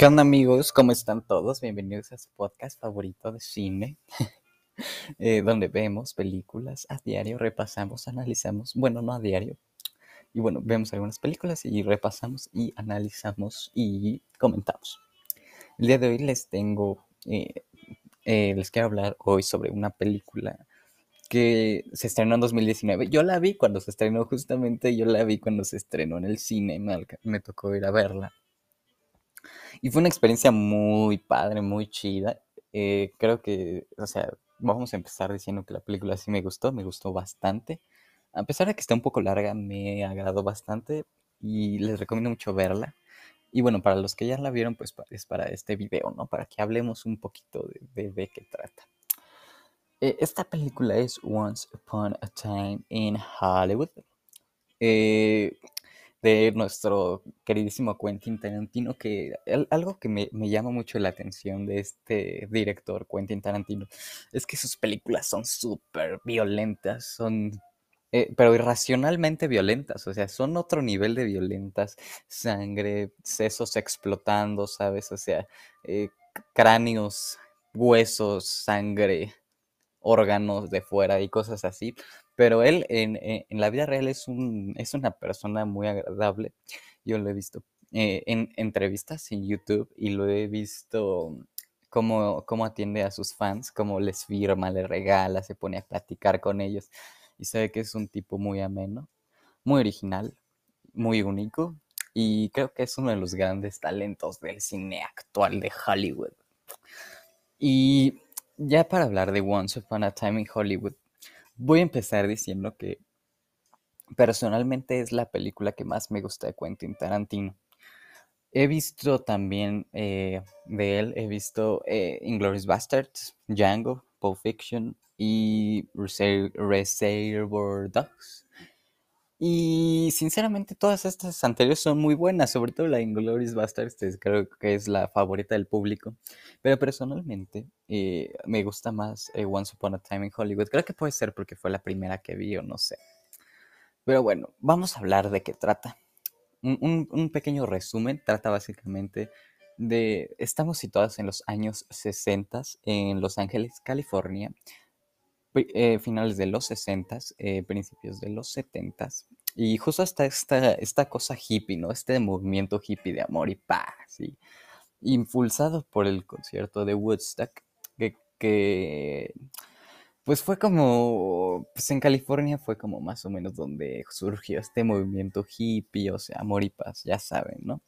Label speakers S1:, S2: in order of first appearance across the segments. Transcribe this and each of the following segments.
S1: ¿Qué onda amigos? ¿Cómo están todos? Bienvenidos a su podcast favorito de cine, eh, donde vemos películas a diario, repasamos, analizamos, bueno, no a diario, y bueno, vemos algunas películas y repasamos y analizamos y comentamos. El día de hoy les tengo, eh, eh, les quiero hablar hoy sobre una película que se estrenó en 2019. Yo la vi cuando se estrenó justamente, yo la vi cuando se estrenó en el cine, me, me tocó ir a verla. Y fue una experiencia muy padre, muy chida. Eh, creo que, o sea, vamos a empezar diciendo que la película sí me gustó, me gustó bastante. A pesar de que está un poco larga, me agradó bastante y les recomiendo mucho verla. Y bueno, para los que ya la vieron, pues es para este video, ¿no? Para que hablemos un poquito de, de, qué trata. Eh, esta película es Once Upon a Time in Hollywood. Eh, de nuestro queridísimo Quentin Tarantino, que algo que me, llama mucho la atención de este director, Quentin Tarantino, es que sus películas son súper violentas, son, eh, pero irracionalmente violentas, o sea, son otro nivel de violentas, sangre, sesos explotando, ¿sabes? O sea, eh, cráneos, huesos, sangre, órganos de fuera y cosas así. Pero él en, la vida real es, un, es una persona muy agradable. Yo lo he visto eh, en entrevistas en YouTube y lo he visto cómo, cómo atiende a sus fans, cómo les firma, les regala, se pone a platicar con ellos. Y sabe que es un tipo muy ameno, muy original, muy único. Y creo que es uno de los grandes talentos del cine actual de Hollywood. Y ya para hablar de Once Upon a Time in Hollywood, Voy a empezar diciendo que personalmente es la película que más me gusta de Quentin Tarantino. He visto también eh, de él, he visto eh, Inglourious Basterds, Django, Pulp Fiction y Reservoir Dogs. Y sinceramente todas estas anteriores son muy buenas, sobre todo la Inglourious Basterds, creo que es la favorita del público. Pero personalmente eh, me gusta más eh, Once Upon a Time in Hollywood. Creo que puede ser porque fue la primera que vi o no sé. Pero bueno, vamos a hablar de qué trata. Un, un pequeño resumen, trata básicamente de... Estamos situados en los años 60 en Los Ángeles, California eh, finales de los 60, eh, principios de los 70 y justo hasta esta, esta cosa hippie, ¿no? Este movimiento hippie de amor y paz, impulsado por el concierto de Woodstock, que, pues fue como, pues en California fue como más o menos donde surgió este movimiento hippie, o sea, amor y paz, ya saben, ¿no?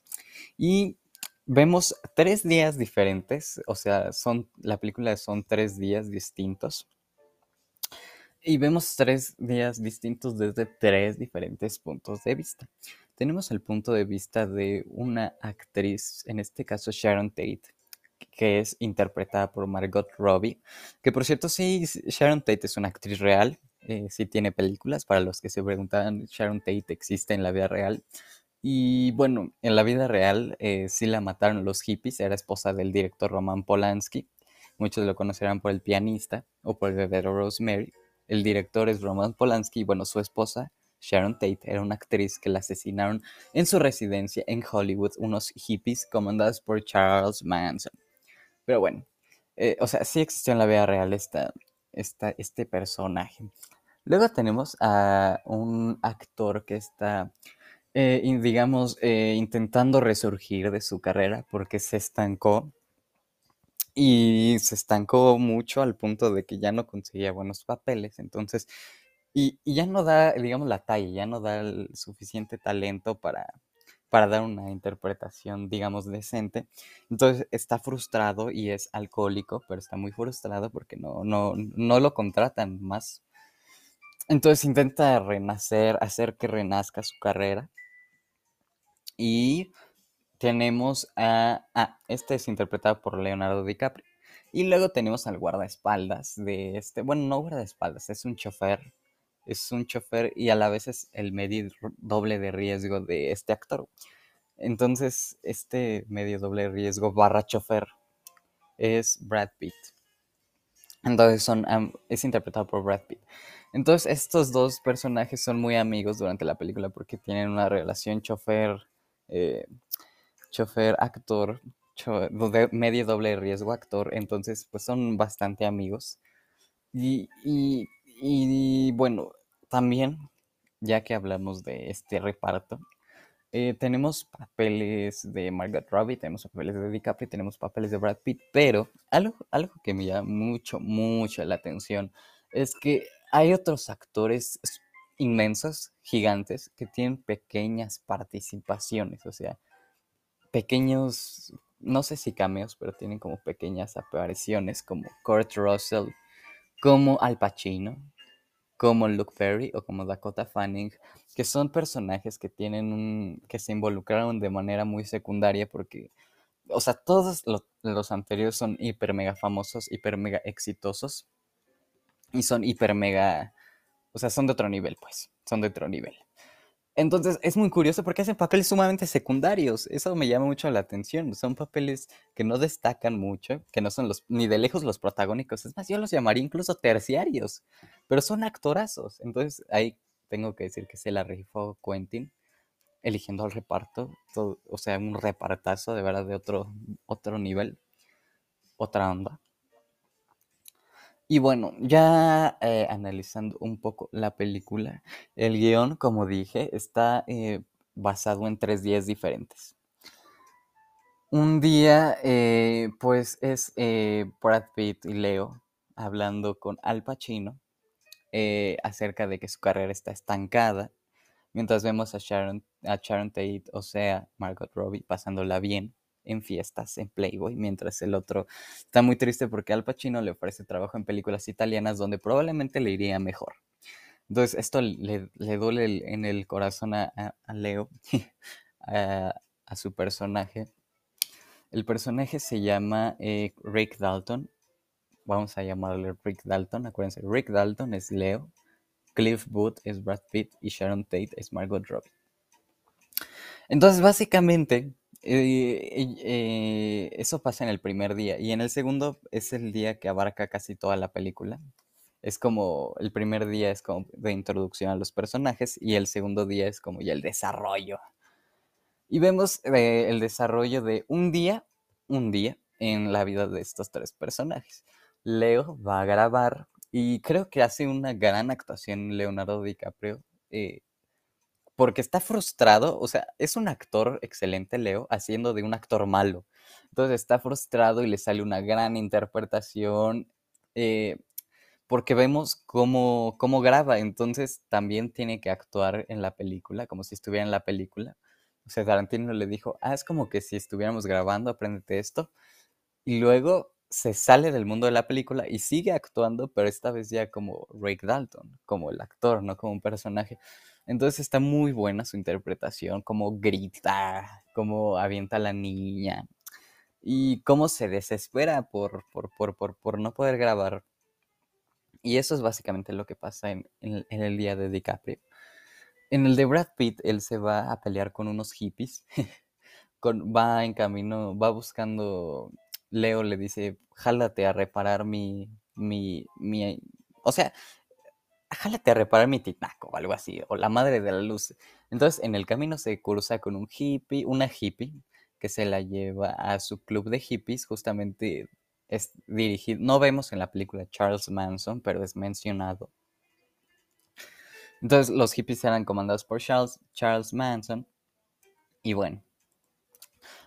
S1: Y vemos tres días diferentes, o sea, son, la película son tres días distintos y vemos tres días distintos desde tres diferentes puntos de vista. Tenemos el punto de vista de una actriz, en este caso Sharon Tate, que es interpretada por Margot Robbie, que por cierto sí, Sharon Tate es una actriz real, eh, sí tiene películas, para los que se preguntaban, Sharon Tate existe en la vida real. Y bueno, en la vida real eh, sí la mataron los hippies, era esposa del director Roman Polanski, muchos lo conocerán por el pianista o por el bebé Rosemary, el director es Roman Polanski y bueno, su esposa, Sharon Tate, era una actriz que la asesinaron en su residencia en Hollywood, unos hippies comandados por Charles Manson. Pero bueno, eh, o sea, sí existió en la vida real esta, este personaje. Luego tenemos a un actor que está, eh, digamos, eh, intentando resurgir de su carrera porque se estancó y se estancó mucho al punto de que ya no conseguía buenos papeles, entonces, y, ya no da, digamos, la talla, ya no da el suficiente talento para, para dar una interpretación, digamos, decente. Entonces está frustrado y es alcohólico, pero está muy frustrado porque no, no, no lo contratan más. Entonces intenta renacer, hacer que renazca su carrera. Y tenemos a... Ah, este es interpretado por Leonardo DiCaprio. Y luego tenemos al guardaespaldas de este... Bueno, no guardaespaldas, es un chofer. Es un chofer y a la vez es el medio doble de riesgo de este actor. Entonces, este medio doble de riesgo barra chofer es Brad Pitt. Entonces son, es interpretado por Brad Pitt. Entonces estos dos personajes son muy amigos durante la película porque tienen una relación chofer eh, chofer actor medio doble riesgo actor, entonces pues son bastante amigos. Y, y, y bueno, también, ya que hablamos de este reparto, eh, tenemos papeles de Margaret Robbie, tenemos papeles de DiCaprio, tenemos papeles de Brad Pitt, pero algo, algo que me llama mucho, mucho la atención es que hay otros actores inmensos, gigantes, que tienen pequeñas participaciones, o sea, pequeños, no sé si cameos, pero tienen como pequeñas apariciones, como Kurt Russell, como Al Pacino, como Luke Perry o como Dakota Fanning, que son personajes que tienen un, que se involucraron de manera muy secundaria porque, o sea, todos los, anteriores son hiper mega famosos, hiper mega exitosos y son hiper mega, o sea, son de otro nivel, pues, son de otro nivel. Entonces es muy curioso porque hacen papeles sumamente secundarios. Eso me llama mucho la atención. Son papeles que no destacan mucho, que no son los ni de lejos los protagónicos. Es más, yo los llamaría incluso terciarios, pero son actorazos. Entonces ahí tengo que decir que se la rifó Quentin eligiendo al reparto, o sea, un repartazo de verdad de otro otro nivel, otra onda. Y bueno, ya eh, analizando un poco la película, el guion, como dije, está eh, basado en tres días diferentes. Un día, eh, pues, es Brad Pitt y Leo hablando con Al Pacino acerca de que su carrera está estancada, mientras vemos a Sharon, a Sharon Tate, o sea, Margot Robbie, pasándola bien en fiestas, en Playboy, mientras el otro está muy triste porque Al Pacino le ofrece trabajo en películas italianas donde probablemente le iría mejor. Entonces esto le, duele en el corazón a, Leo, a, su personaje. El personaje se llama eh, Rick Dalton. Vamos a llamarle Rick Dalton. Acuérdense, Rick Dalton es Leo, Cliff Booth es Brad Pitt y Sharon Tate es Margot Robbie. Entonces, básicamente, eh, eh, eso pasa en el primer día y en el segundo es el día que abarca casi toda la película. Es como el primer día es como de introducción a los personajes y el segundo día es como ya el desarrollo. Y vemos eh, el desarrollo de un día, un día en la vida de estos tres personajes. Leo va a grabar y creo que hace una gran actuación Leonardo DiCaprio porque está frustrado, o sea, es un actor excelente, Leo, haciendo de un actor malo. Entonces está frustrado y le sale una gran interpretación, eh, porque vemos cómo, cómo graba, entonces también tiene que actuar en la película, como si estuviera en la película. O sea, Tarantino le dijo, ah, es como que si estuviéramos grabando, apréndete esto. Y luego se sale del mundo de la película y sigue actuando, pero esta vez ya como Rick Dalton, como el actor, no como un personaje. Entonces está muy buena su interpretación, como grita, como avienta a la niña y cómo se desespera por, por, no poder grabar. Y eso es básicamente lo que pasa en, el día de DiCaprio. En el de Brad Pitt, él se va a pelear con unos hippies. va en camino, va buscando. Leo le dice: Jálate a reparar mi. mi, mi o sea, jálate a reparar mi tinaco o algo así, o la madre de la luz. Entonces, en el camino se cruza con un hippie, una hippie, que se la lleva a su club de hippies, justamente es dirigido, no vemos en la película Charles Manson, pero es mencionado. Entonces, los hippies eran comandados por Charles, Charles Manson, y bueno,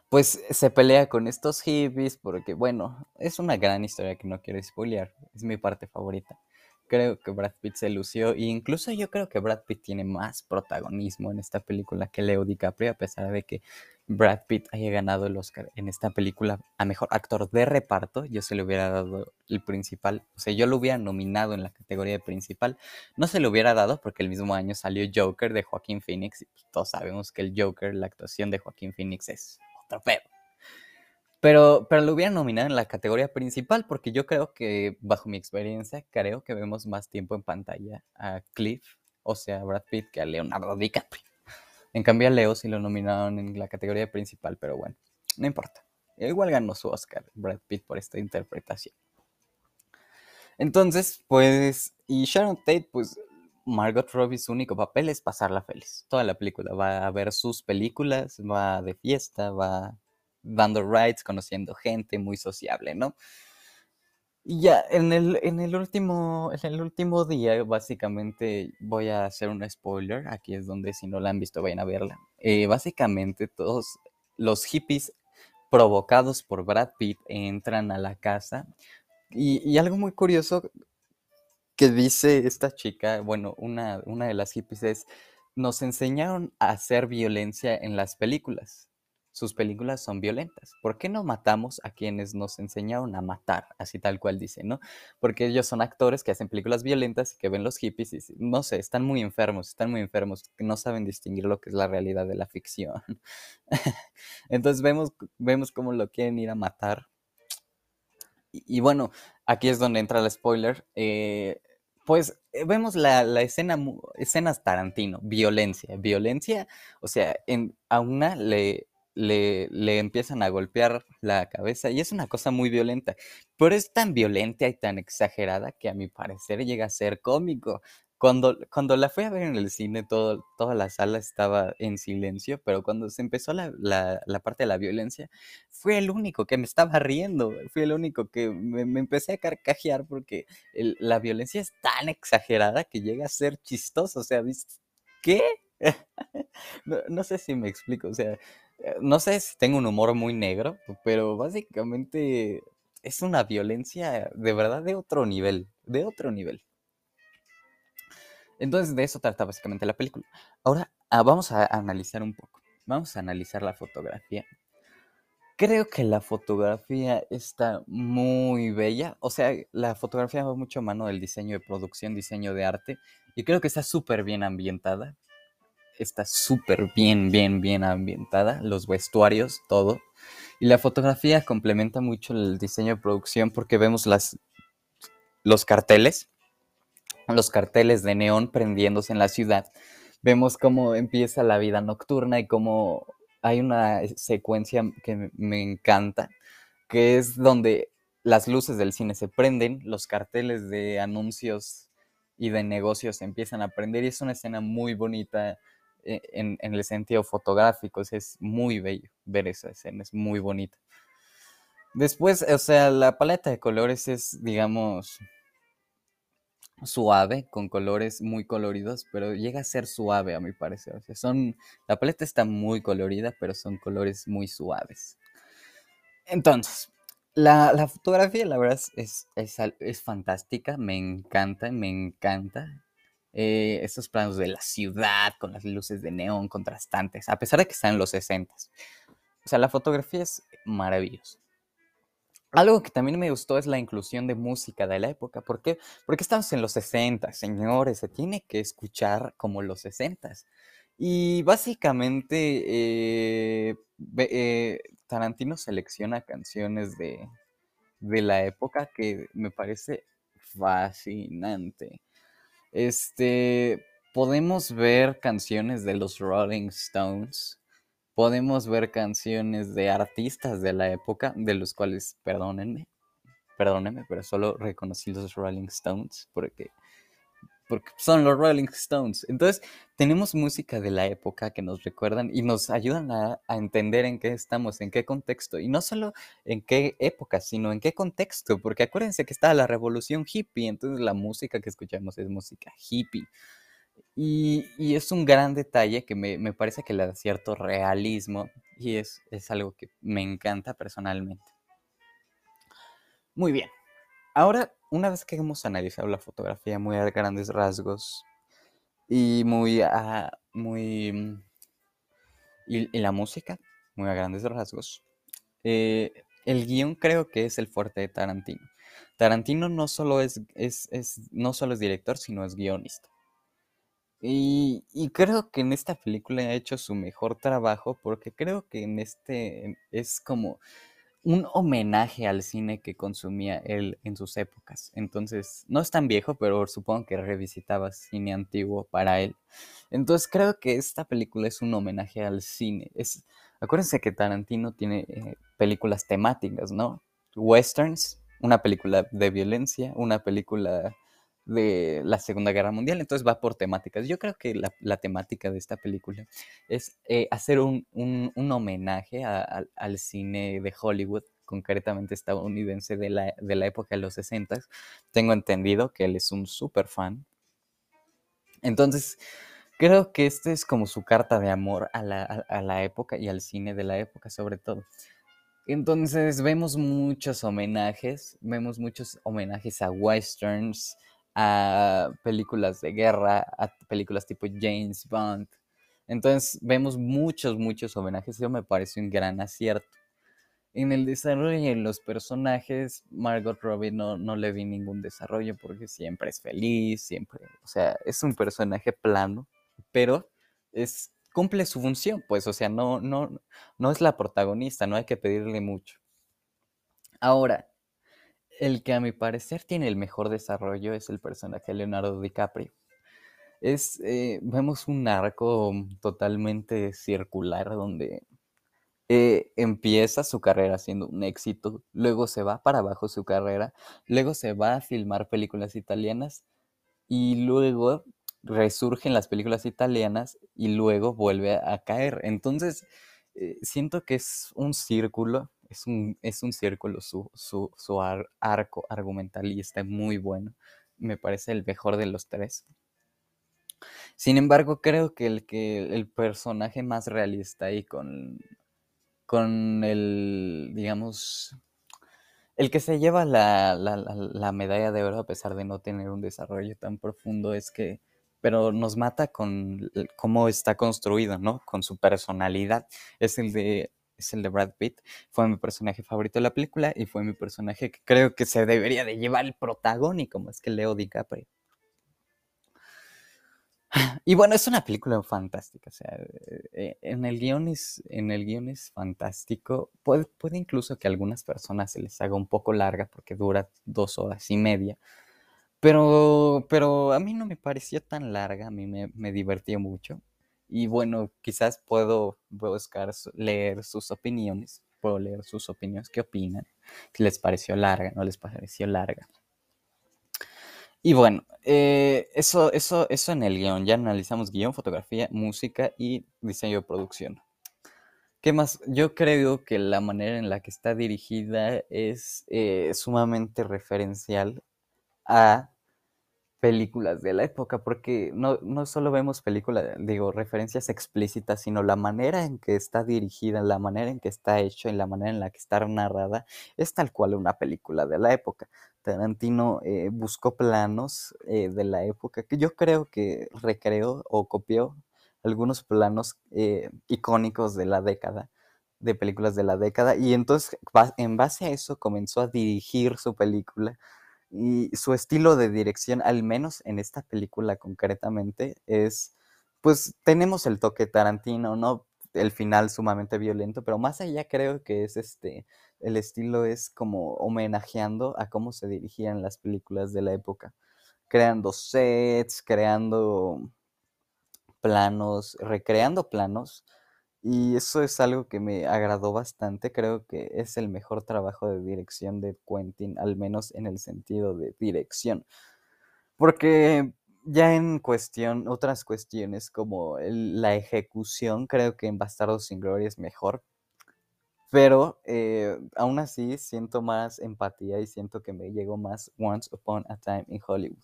S1: pues se pelea con estos hippies porque, bueno, es una gran historia que no quiero spoilear, es mi parte favorita creo que Brad Pitt se lució e incluso yo creo que Brad Pitt tiene más protagonismo en esta película que Leo DiCaprio a pesar de que Brad Pitt haya ganado el Oscar en esta película a mejor actor de reparto, yo se le hubiera dado el principal, o sea, yo lo hubiera nominado en la categoría de principal, no se lo hubiera dado porque el mismo año salió Joker de Joaquín Phoenix y todos sabemos que el Joker, la actuación de Joaquín Phoenix es otro pedo. Pero, pero lo hubiera nominado en la categoría principal porque yo creo que, bajo mi experiencia, creo que vemos más tiempo en pantalla a Cliff, o sea, a Brad Pitt, que a Leonardo DiCaprio. En cambio a Leo sí lo nominaron en la categoría principal, pero bueno, no importa. Igual ganó su Oscar Brad Pitt por esta interpretación. Entonces, pues, y Sharon Tate, pues, Margot Robbie su único papel es pasarla feliz. Toda la película va a ver sus películas, va de fiesta, va dando rides, conociendo gente, muy sociable, ¿no? Y ya, en el, en el último, en el último día, básicamente, voy a hacer un spoiler. Aquí es donde, si no la han visto, vayan a verla. Eh, básicamente, todos los hippies provocados por Brad Pitt entran a la casa. Y, y algo muy curioso que dice esta chica, bueno, una, una de las hippies es, nos enseñaron a hacer violencia en las películas sus películas son violentas. ¿Por qué no matamos a quienes nos enseñaron a matar? Así tal cual dice, ¿no? Porque ellos son actores que hacen películas violentas y que ven los hippies y no sé, están muy enfermos, están muy enfermos, no saben distinguir lo que es la realidad de la ficción. Entonces vemos, vemos cómo lo quieren ir a matar. Y, bueno, aquí es donde entra el spoiler. Eh, pues eh, vemos la, escena, escenas Tarantino, violencia, violencia, o sea, a una le, le, le, empiezan a golpear la cabeza y es una cosa muy violenta, pero es tan violenta y tan exagerada que a mi parecer llega a ser cómico. Cuando, cuando la fui a ver en el cine, todo, toda la sala estaba en silencio, pero cuando se empezó la, la, parte de la violencia, fui el único que me estaba riendo, fui el único que me, empecé a carcajear porque la violencia es tan exagerada que llega a ser chistoso, o sea, ¿qué? no, no sé si me explico, o sea, no sé si tengo un humor muy negro, pero básicamente es una violencia de verdad de otro nivel, de otro nivel. Entonces de eso trata básicamente la película. Ahora ah, vamos a analizar un poco. Vamos a analizar la fotografía. Creo que la fotografía está muy bella. O sea, la fotografía va mucho a mano del diseño de producción, diseño de arte. Y creo que está súper bien ambientada está súper bien, bien, bien ambientada, los vestuarios, todo. Y la fotografía complementa mucho el diseño de producción porque vemos las, los carteles, los carteles de neón prendiéndose en la ciudad. Vemos cómo empieza la vida nocturna y cómo hay una secuencia que me encanta, que es donde las luces del cine se prenden, los carteles de anuncios y de negocios empiezan a prender y es una escena muy bonita e, en, el sentido fotográfico. es muy bello ver esa escena, es muy bonita. Después, o sea, la paleta de colores es, digamos, suave, con colores muy coloridos, pero llega a ser suave a mi parecer. son, la paleta está muy colorida, pero son colores muy suaves. Entonces, la, fotografía, la verdad, es, es, es, fantástica, me encanta, me encanta eh, estos planos de la ciudad con las luces de neón contrastantes, a pesar de que están en los 60. O sea, la fotografía es maravillosa. Algo que también me gustó es la inclusión de música de la época. ¿Por qué? Porque estamos en los 60, señores, se tiene que escuchar como los 60. Y básicamente eh, eh, Tarantino selecciona canciones de, de la época que me parece fascinante. Este, podemos ver canciones de los Rolling Stones, podemos ver canciones de artistas de la época, de los cuales, perdónenme, perdónenme, pero solo reconocí los Rolling Stones porque, porque son los Rolling Stones. Entonces, tenemos música de la época que nos recuerdan y nos ayudan a, a, entender en qué estamos, en qué contexto. Y no solo en qué época, sino en qué contexto. Porque acuérdense que está la revolución hippie, entonces la música que escuchamos es música hippie. Y, y es un gran detalle que me, me, parece que le da cierto realismo y es, es algo que me encanta personalmente. Muy bien. Ahora, una vez que hemos analizado la fotografía muy a grandes rasgos, y muy, muy, mm, y, la música, muy a grandes rasgos. Eh, el guion creo que es el fuerte de Tarantino. Tarantino no solo es, es, no solo es director, sino es guionista. Y, y, creo que en esta película ha hecho su mejor trabajo porque creo que en este es como un homenaje al cine que consumía él en sus épocas. Entonces, no es tan viejo, pero supongo que revisitaba cine antiguo para él. Entonces, creo que esta película es un homenaje al cine. Es, acuérdense que Tarantino tiene eh, películas temáticas, ¿no? Westerns, una película de violencia, una película de la Segunda Guerra Mundial, entonces va por temáticas. Yo creo que la, temática de esta película es eh, hacer un, homenaje al cine de Hollywood, concretamente estadounidense de la, de la época de los 60. Tengo entendido que él es un súper fan. Entonces, creo que este es como su carta de amor a la, a la época y al cine de la época sobre todo. Entonces vemos muchos homenajes, vemos muchos homenajes a westerns, a películas de guerra, a películas tipo James Bond. Entonces vemos muchos, muchos homenajes. Eso me parece un gran acierto. En el desarrollo de los personajes, Margot Robbie no, no le vi ningún desarrollo porque siempre es feliz, siempre, o sea, es un personaje plano, pero es cumple su función, pues, o sea, no, no, no es la protagonista, no hay que pedirle mucho. Ahora, el que a mi parecer tiene el mejor desarrollo es el personaje Leonardo DiCaprio. Es, eh, vemos un arco totalmente circular donde eh, empieza su carrera siendo un éxito, luego se va para abajo su carrera, luego se va a filmar películas italianas y luego resurgen las películas italianas y luego vuelve a caer. Entonces, eh, siento que es un círculo, es un, es un círculo, su, su, su arco argumentalista muy bueno. Me parece el mejor de los tres. Sin embargo, creo que el, que el personaje más realista y con, con el, digamos, el que se lleva la, la medalla de oro a pesar de no tener un desarrollo tan profundo es que pero nos mata con cómo está construido, ¿no? Con su personalidad. Es el de es el de Brad Pitt. Fue mi personaje favorito de la película y fue mi personaje que creo que se debería de llevar el protagónico, más que Leo DiCaprio. Y bueno, es una película fantástica. O sea, eh, en el guion es, en el es fantástico. Puede, puede incluso que a algunas personas se les haga un poco larga porque dura dos horas y media. Pero, pero a mí no me pareció tan larga, a mí me, me mucho. Y bueno, quizás puedo buscar, leer sus opiniones, puedo leer sus opiniones, qué opinan, si les pareció larga, no les pareció larga. Y bueno, eh, eso, eso, eso en el guion, ya analizamos guion, fotografía, música y diseño de producción. ¿Qué más? Yo creo que la manera en la que está dirigida es eh, sumamente referencial a películas de la época, porque no, no solo vemos películas, digo, referencias explícitas, sino la manera en que está dirigida, la manera en que está hecho y la manera en la que está narrada es tal cual una película de la época. Tarantino eh, buscó planos eh, de la época que yo creo que recreó o copió algunos planos eh, icónicos de la década, de películas de la década, y entonces en base a eso comenzó a dirigir su película y su estilo de dirección, al menos en esta película concretamente, es, pues tenemos el toque Tarantino, ¿no? El final sumamente violento, pero más allá creo que es este, el estilo es como homenajeando a cómo se dirigían las películas de la época, creando sets, creando planos, recreando planos y eso es algo que me agradó bastante. Creo que es el mejor trabajo de dirección de Quentin, al menos en el sentido de dirección. Porque ya en cuestión, otras cuestiones como la ejecución, creo que en Bastardos sin Gloria es mejor. Pero eh, aún así siento más empatía y siento que me llegó más Once Upon a Time in Hollywood.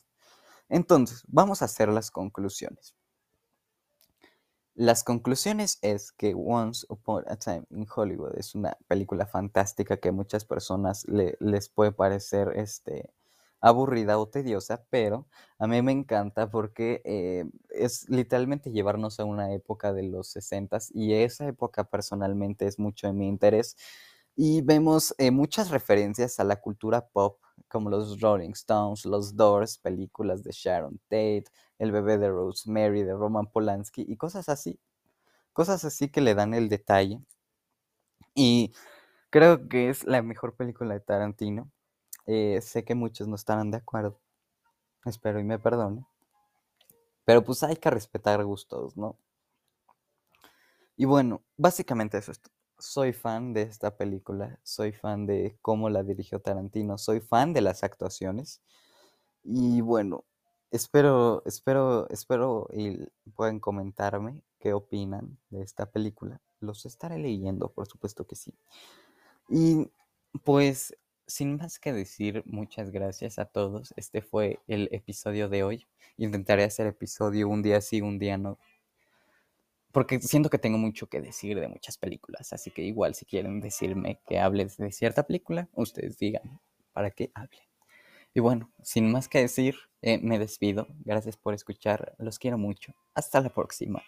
S1: Entonces, vamos a hacer las conclusiones. Las conclusiones es que Once Upon a Time in Hollywood es una película fantástica que a muchas personas les puede parecer este, aburrida o tediosa, pero a mí me encanta porque eh, es literalmente llevarnos a una época de los 60 y esa época personalmente es mucho de mi interés. Y vemos eh, muchas referencias a la cultura pop como los Rolling Stones, los Doors, películas de Sharon Tate, El bebé de Rosemary, de Roman Polanski y cosas así. Cosas así que le dan el detalle. Y creo que es la mejor película de Tarantino. Eh, sé que muchos no estarán de acuerdo. Espero y me perdone. Pero pues hay que respetar gustos, ¿no? Y bueno, básicamente eso es soy fan de esta película, soy fan de cómo la dirigió Tarantino, soy fan de las actuaciones. Y bueno, espero, espero, espero y puedan comentarme qué opinan de esta película. Los estaré leyendo, por supuesto que sí. Y pues, sin más que decir, muchas gracias a todos. Este fue el episodio de hoy. Intentaré hacer episodio un día sí, un día no. Porque siento que tengo mucho que decir de muchas películas. Así que igual si quieren decirme que hable de cierta película, ustedes digan para que hable. Y bueno, sin más que decir, eh, me despido. Gracias por escuchar. Los quiero mucho. Hasta la próxima.